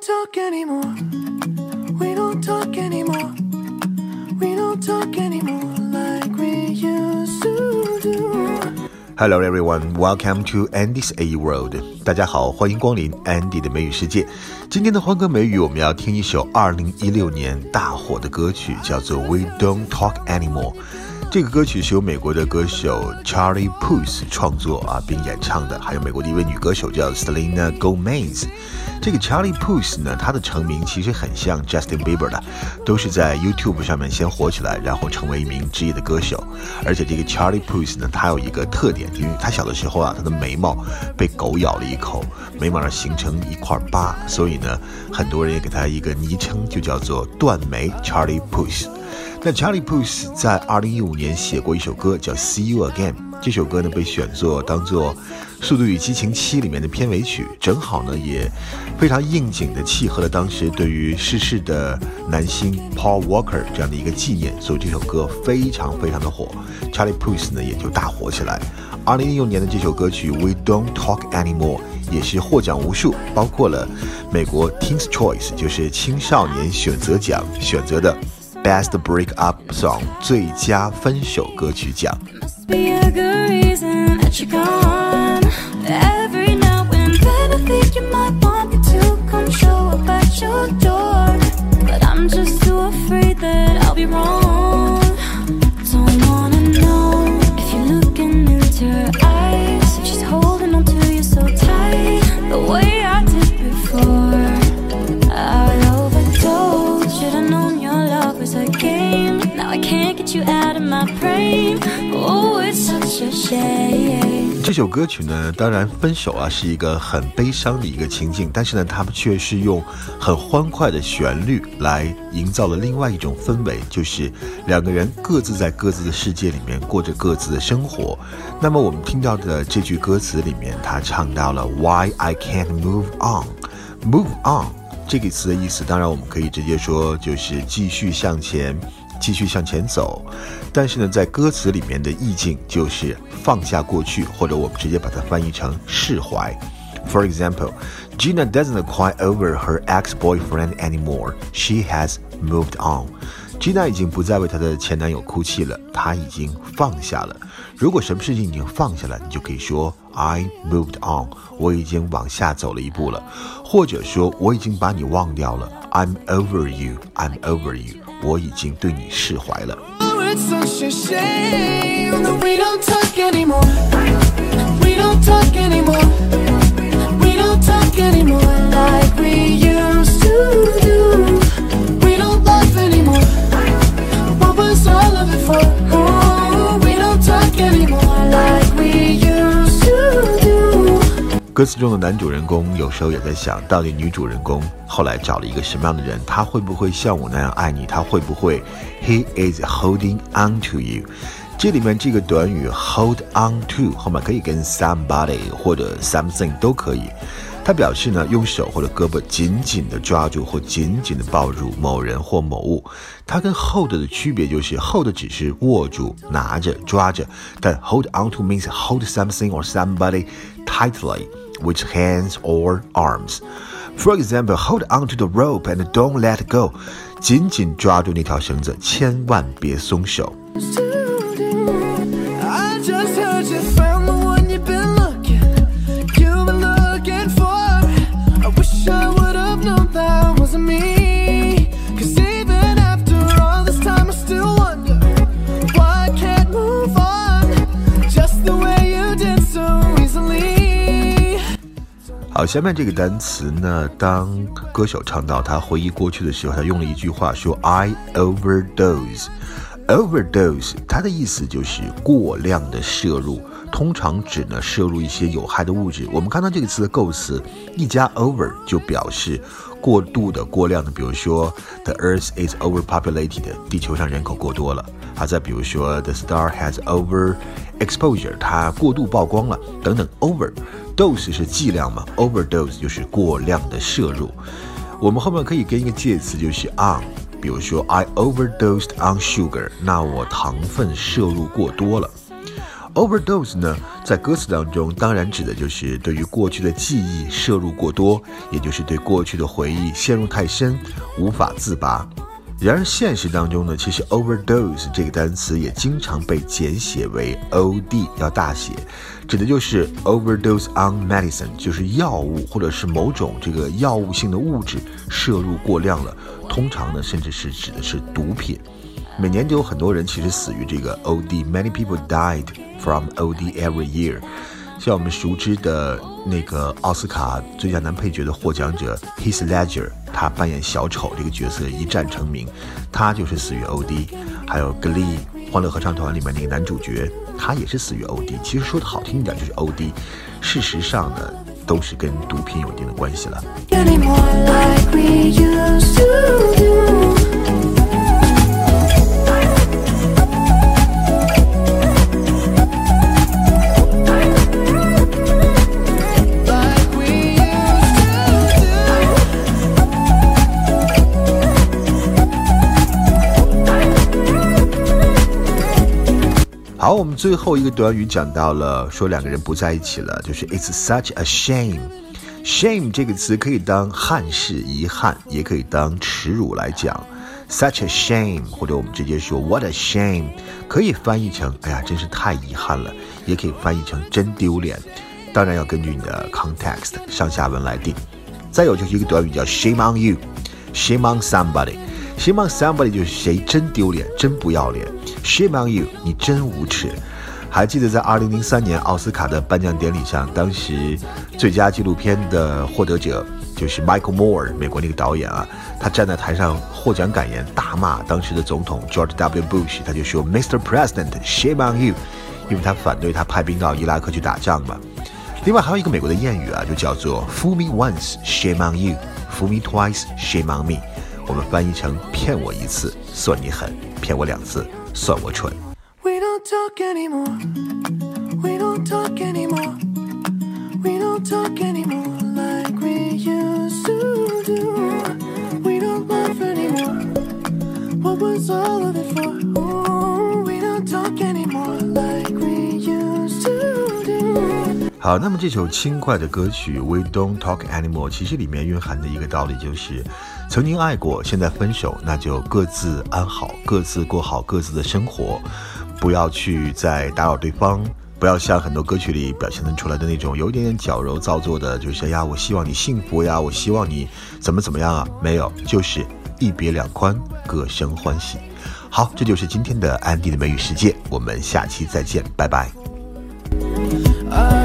talk anymore. We don't talk anymore. We don't talk anymore like we used to do. Hello everyone, welcome to Andy's A World。大家好，欢迎光临 Andy 的美语世界。今天的欢歌美语，我们要听一首2016年大火的歌曲，叫做《We Don't Talk Anymore》。这个歌曲是由美国的歌手 Charlie Puth 创作啊并演唱的，还有美国的一位女歌手叫 Selena Gomez。这个 Charlie Puth 呢，他的成名其实很像 Justin Bieber 的，都是在 YouTube 上面先火起来，然后成为一名职业的歌手。而且这个 Charlie Puth 呢，他有一个特点，因为他小的时候啊，他的眉毛被狗咬了一口，眉毛上形成一块疤，所以呢，很多人也给他一个昵称，就叫做断眉 Charlie Puth。那 Charlie Puth 在二零一五年写过一首歌叫《See You Again》，这首歌呢被选作当做《速度与激情七》里面的片尾曲，正好呢也非常应景的契合了当时对于逝世的男星 Paul Walker 这样的一个纪念，所以这首歌非常非常的火，Charlie Puth 呢也就大火起来。二零一六年的这首歌曲《We Don't Talk Anymore》也是获奖无数，包括了美国 Teens Choice，就是青少年选择奖选择的。Best Breakup Song 最佳分手歌曲奖。be a good reason that you're gone. Every now and then I think you might want me to come show up at your door. 这首歌曲呢，当然分手啊是一个很悲伤的一个情境，但是呢，他们却是用很欢快的旋律来营造了另外一种氛围，就是两个人各自在各自的世界里面过着各自的生活。那么我们听到的这句歌词里面，他唱到了 Why I can't move on，move on 这个词的意思，当然我们可以直接说就是继续向前。继续向前走，但是呢，在歌词里面的意境就是放下过去，或者我们直接把它翻译成释怀。For example, Gina doesn't cry over her ex-boyfriend anymore. She has moved on. Gina 已经不再为她的前男友哭泣了，她已经放下了。如果什么事情已经放下了，你就可以说 I moved on，我已经往下走了一步了，或者说我已经把你忘掉了，I'm over you，I'm over you。我已经对你释怀了。歌词中的男主人公有时候也在想，到底女主人公后来找了一个什么样的人？他会不会像我那样爱你？他会不会？He is holding on to you。这里面这个短语 hold on to 后面可以跟 somebody 或者 something 都可以。它表示呢，用手或者胳膊紧紧地抓住或紧紧地抱住某人或某物。它跟 hold 的区别就是 hold 只是握住、拿着、抓着，但 hold on to means hold something or somebody tightly with hands or arms. For example, hold on to the rope and don't let go. 紧紧抓住那条绳子，千万别松手。 好，下面这个单词呢，当歌手唱到他回忆过去的时候，他用了一句话说 “I overdose”。overdose 它的意思就是过量的摄入，通常指呢摄入一些有害的物质。我们看到这个词的构词，一加 over 就表示过度的、过量的。比如说，the Earth is overpopulated，地球上人口过多了。啊，再比如说，the star has over exposure，它过度曝光了，等等。over dose 是剂量嘛，overdose 就是过量的摄入。我们后面可以跟一个介词，就是 on。比如说，I overdosed on sugar，那我糖分摄入过多了。Overdose 呢，在歌词当中当然指的就是对于过去的记忆摄入过多，也就是对过去的回忆陷入太深，无法自拔。然而现实当中呢，其实 overdose 这个单词也经常被简写为 OD，要大写，指的就是 overdose on medicine，就是药物或者是某种这个药物性的物质摄入过量了，通常呢甚至是指的是毒品。每年都有很多人其实死于这个 OD，many people died from OD every year。像我们熟知的那个奥斯卡最佳男配角的获奖者 Heath Ledger，他扮演小丑这个角色一战成名，他就是死于 OD。还有 Glee 欢乐合唱团里面那个男主角，他也是死于 OD。其实说的好听一点就是 OD，事实上呢，都是跟毒品有一定的关系了。我们最后一个短语讲到了，说两个人不在一起了，就是 It's such a shame。shame 这个词可以当憾事、遗憾，也可以当耻辱来讲。such a shame，或者我们直接说 What a shame，可以翻译成哎呀，真是太遗憾了，也可以翻译成真丢脸。当然要根据你的 context 上下文来定。再有就是一个短语叫 shame on you，shame on somebody。Shame on somebody 就是谁真丢脸，真不要脸。shame on you，你真无耻。还记得在2003年奥斯卡的颁奖典礼上，当时最佳纪录片的获得者就是 Michael Moore，美国那个导演啊，他站在台上获奖感言，大骂当时的总统 George W. Bush，他就说 Mr. President，shame on you，因为他反对他派兵到伊拉克去打仗嘛。另外还有一个美国的谚语啊，就叫做 “Fool me once, shame on you; fool me twice, shame on me”。我们翻译成“骗我一次算你狠，骗我两次算我蠢”。We don't talk anymore. We don't talk anymore. We don't talk anymore like we used to do. We don't anymore. What was all of it for? Ooh, we don't talk anymore like we used to do. 好，那么这首轻快的歌曲《We Don't Talk Anymore》，其实里面蕴含的一个道理就是，曾经爱过，现在分手，那就各自安好，各自过好各自的生活，不要去再打扰对方，不要像很多歌曲里表现的出来的那种有一点点矫揉造作的，就是哎呀，我希望你幸福呀，我希望你怎么怎么样啊，没有，就是一别两宽，各生欢喜。好，这就是今天的安迪的美语世界，我们下期再见，拜拜。I